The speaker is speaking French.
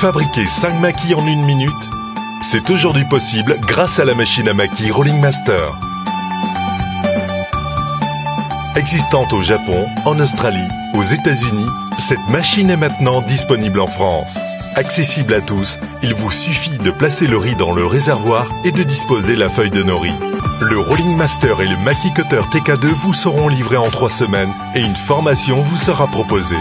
Fabriquer 5 maquis en une minute, c'est aujourd'hui possible grâce à la machine à maquis Rolling Master. Existante au Japon, en Australie, aux États-Unis, cette machine est maintenant disponible en France. Accessible à tous, il vous suffit de placer le riz dans le réservoir et de disposer la feuille de nori. Le Rolling Master et le Maki Cutter TK2 vous seront livrés en 3 semaines et une formation vous sera proposée.